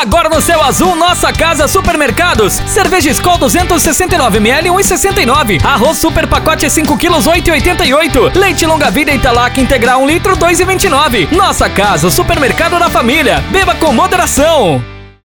Agora no céu azul, nossa casa supermercados. Cerveja Skol 269ml 1,69. Arroz super pacote 5 kg 8,88. Leite longa vida Italac integral 1 litro 2,29. Nossa casa, supermercado da família. Beba com moderação.